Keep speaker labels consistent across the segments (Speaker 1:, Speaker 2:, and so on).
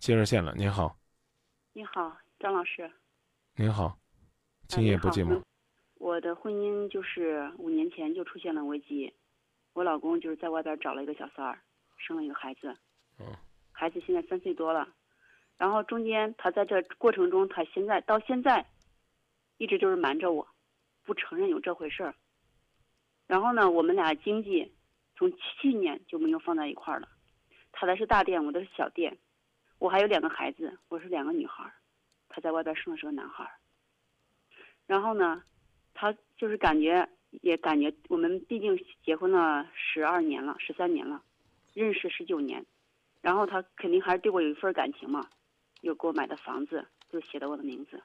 Speaker 1: 接热线了，您好。
Speaker 2: 你好，张老师。
Speaker 1: 您好，今夜不寂寞。
Speaker 2: 我的婚姻就是五年前就出现了危机，我老公就是在外边找了一个小三儿，生了一个孩子。
Speaker 1: 嗯。
Speaker 2: 孩子现在三岁多了，然后中间他在这过程中，他现在到现在，一直就是瞒着我，不承认有这回事儿。然后呢，我们俩经济从去年就没有放在一块儿了，他的是大店，我的是小店。我还有两个孩子，我是两个女孩儿，他在外边生的是个男孩儿。然后呢，他就是感觉也感觉我们毕竟结婚了十二年了，十三年了，认识十九年，然后他肯定还是对我有一份感情嘛，又给我买的房子就写的我的名字。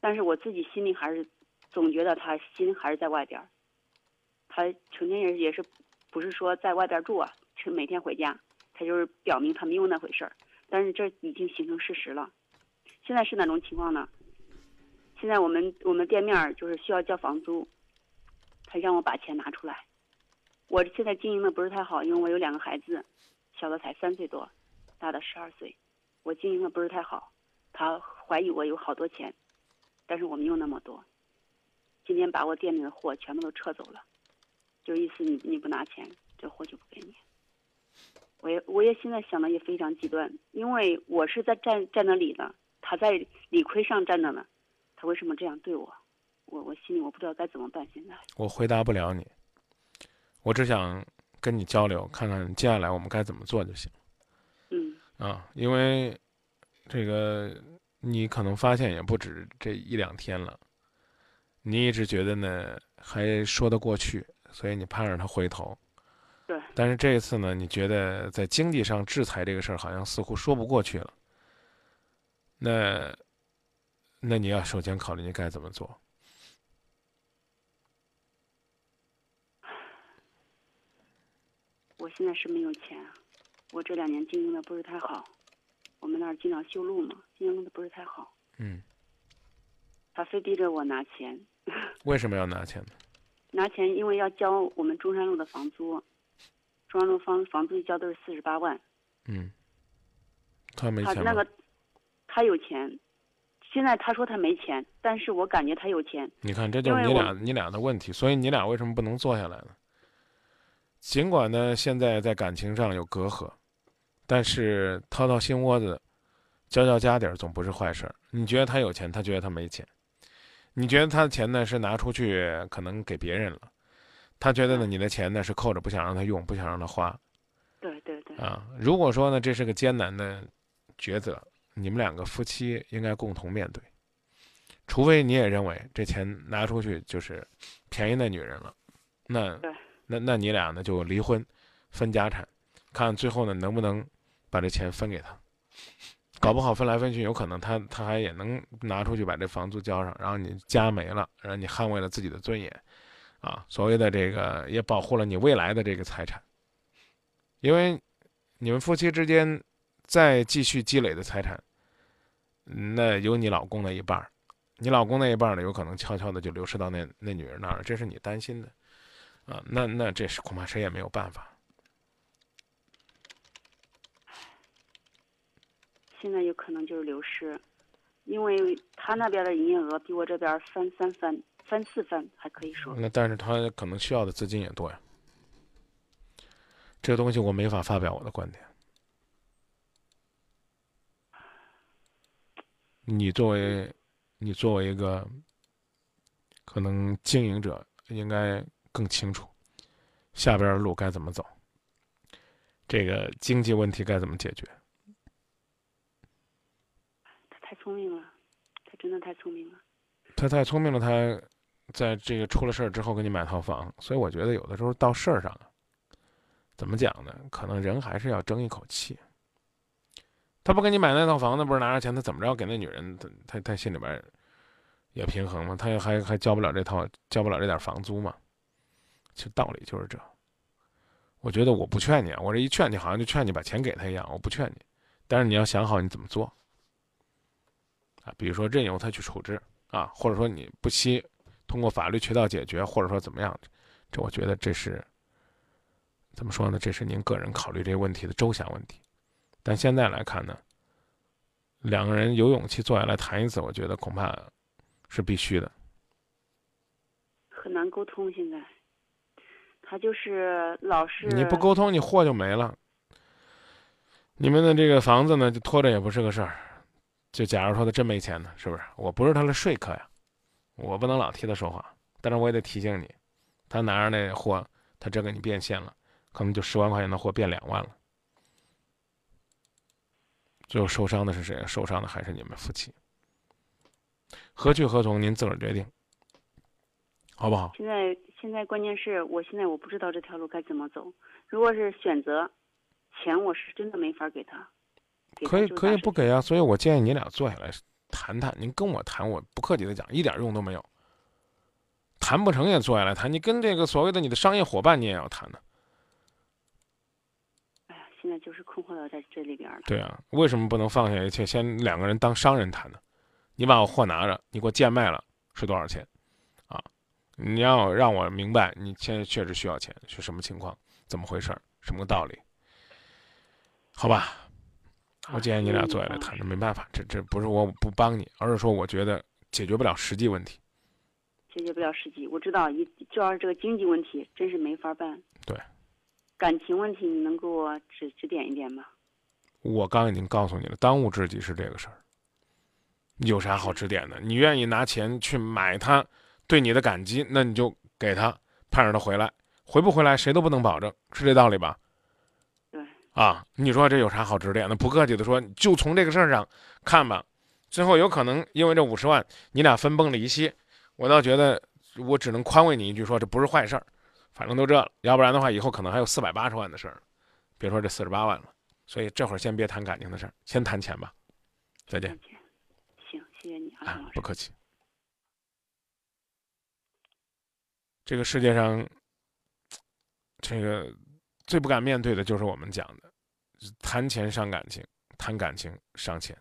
Speaker 2: 但是我自己心里还是总觉得他心还是在外边儿，他成天也也是不是说在外边住啊，就每天回家，他就是表明他没有那回事儿。但是这已经形成事实了，现在是哪种情况呢？现在我们我们店面就是需要交房租，他让我把钱拿出来。我现在经营的不是太好，因为我有两个孩子，小的才三岁多，大的十二岁，我经营的不是太好。他怀疑我有好多钱，但是我没有那么多。今天把我店里的货全部都撤走了，就意思你你不拿钱，这货就不给你。我也我也现在想的也非常极端，因为我是在站站那里的，他在理亏上站着呢，他为什么这样对我？我我心里我不知道该怎么办。现在
Speaker 1: 我回答不了你，我只想跟你交流，看看接下来我们该怎么做就行。
Speaker 2: 嗯。
Speaker 1: 啊，因为这个你可能发现也不止这一两天了，你一直觉得呢还说得过去，所以你盼着他回头。
Speaker 2: 对，
Speaker 1: 但是这一次呢，你觉得在经济上制裁这个事儿好像似乎说不过去了。那，那你要首先考虑你该怎么做。
Speaker 2: 我现在是没有钱，我这两年经营的不是太好，我们那儿经常修路嘛，经营的不是太好。
Speaker 1: 嗯。
Speaker 2: 他非逼着我拿钱。
Speaker 1: 为什么要拿钱呢？
Speaker 2: 拿钱，因为要交我们中山路的房租。中山路房房租一交都是四十八万。
Speaker 1: 嗯。他没钱
Speaker 2: 他那个，他有钱。现在他说他没钱，但是我感觉他有钱。
Speaker 1: 你看，这就是你俩你俩的问题，所以你俩为什么不能坐下来呢？尽管呢，现在在感情上有隔阂，但是掏掏心窝子，交交家底儿总不是坏事儿。你觉得他有钱，他觉得他没钱。你觉得他的钱呢是拿出去可能给别人了。他觉得呢，你的钱呢是扣着，不想让他用，不想让他花。
Speaker 2: 对对对。
Speaker 1: 啊，如果说呢，这是个艰难的抉择，你们两个夫妻应该共同面对。除非你也认为这钱拿出去就是便宜那女人了，那那那你俩呢就离婚，分家产，看最后呢能不能把这钱分给他。搞不好分来分去，有可能他他还也能拿出去把这房租交上，然后你家没了，然后你捍卫了自己的尊严。啊，所谓的这个也保护了你未来的这个财产，因为你们夫妻之间再继续积累的财产，那有你老公那一半儿，你老公那一半儿呢，有可能悄悄的就流失到那那女人那儿，这是你担心的，啊，那那这是恐怕谁也没有办法。
Speaker 2: 现在有可能就是流失，因为他那边的营业额比我这边翻三番。三四分还可以说，
Speaker 1: 那但是他可能需要的资金也多呀。这个东西我没法发表我的观点。你作为，你作为一个可能经营者，应该更清楚下边的路该怎么走，这个经济问题该怎么解决。
Speaker 2: 他太聪明了，他真的太聪明了。
Speaker 1: 他太聪明了，他。在这个出了事儿之后，给你买套房，所以我觉得有的时候到事儿上了，怎么讲呢？可能人还是要争一口气。他不给你买那套房子，不是拿着钱，他怎么着给那女人？他他他心里边也平衡吗？他也还还交不了这套，交不了这点房租吗？其实道理就是这。我觉得我不劝你啊，我这一劝你，好像就劝你把钱给他一样。我不劝你，但是你要想好你怎么做啊。比如说任由他去处置啊，或者说你不惜。通过法律渠道解决，或者说怎么样，这我觉得这是怎么说呢？这是您个人考虑这个问题的周详问题。但现在来看呢，两个人有勇气坐下来谈一次，我觉得恐怕是必须的。
Speaker 2: 很难沟通，现在他就是老是
Speaker 1: 你不沟通，你货就没了。你们的这个房子呢，就拖着也不是个事儿。就假如说他真没钱呢，是不是？我不是他的说客呀，我不能老替他说话。但是我也得提醒你，他拿着那货，他真给你变现了，可能就十万块钱的货变两万了。最后受伤的是谁？受伤的还是你们夫妻。何去何从，您自个儿决定，好不好？
Speaker 2: 现在现在关键是我现在我不知道这条路该怎么走。如果是选择钱，我是真的没法给他。给他
Speaker 1: 可以可以不给啊，所以我建议你俩坐下来谈谈。您跟我谈，我不客气的讲，一点用都没有。谈不成也坐下来谈，你跟这个所谓的你的商业伙伴，你也要谈呢。
Speaker 2: 哎呀，现在就是困惑到在这里边了。
Speaker 1: 对啊，为什么不能放下一切，先两个人当商人谈呢？你把我货拿着，你给我贱卖了是多少钱？啊，你要让我明白你现在确实需要钱是什么情况，怎么回事儿，什么个道理？好吧，我建议你俩坐下来谈，这没办法，这这不是我不帮你，而是说我觉得解决不了实际问题。
Speaker 2: 解决不了实际，我知道一就要是这个经济问题，真是没法办。
Speaker 1: 对，
Speaker 2: 感情问题，你能给我指指点一点吗？
Speaker 1: 我刚已经告诉你了，当务之急是这个事儿。有啥好指点的？你愿意拿钱去买他对你的感激，那你就给他，盼着他回来。回不回来，谁都不能保证，是这道理吧？
Speaker 2: 对，
Speaker 1: 啊，你说这有啥好指点的？不客气的说，就从这个事儿上看吧。最后有可能因为这五十万，你俩分崩离析。我倒觉得，我只能宽慰你一句，说这不是坏事儿，反正都这了，要不然的话，以后可能还有四百八十万的事儿，别说这四十八万了。所以这会儿先别谈感情的事儿，先谈钱吧。再见。
Speaker 2: 行，谢谢你啊，
Speaker 1: 不。客气。这个世界上，这个最不敢面对的就是我们讲的，谈钱伤感情，谈感情伤钱。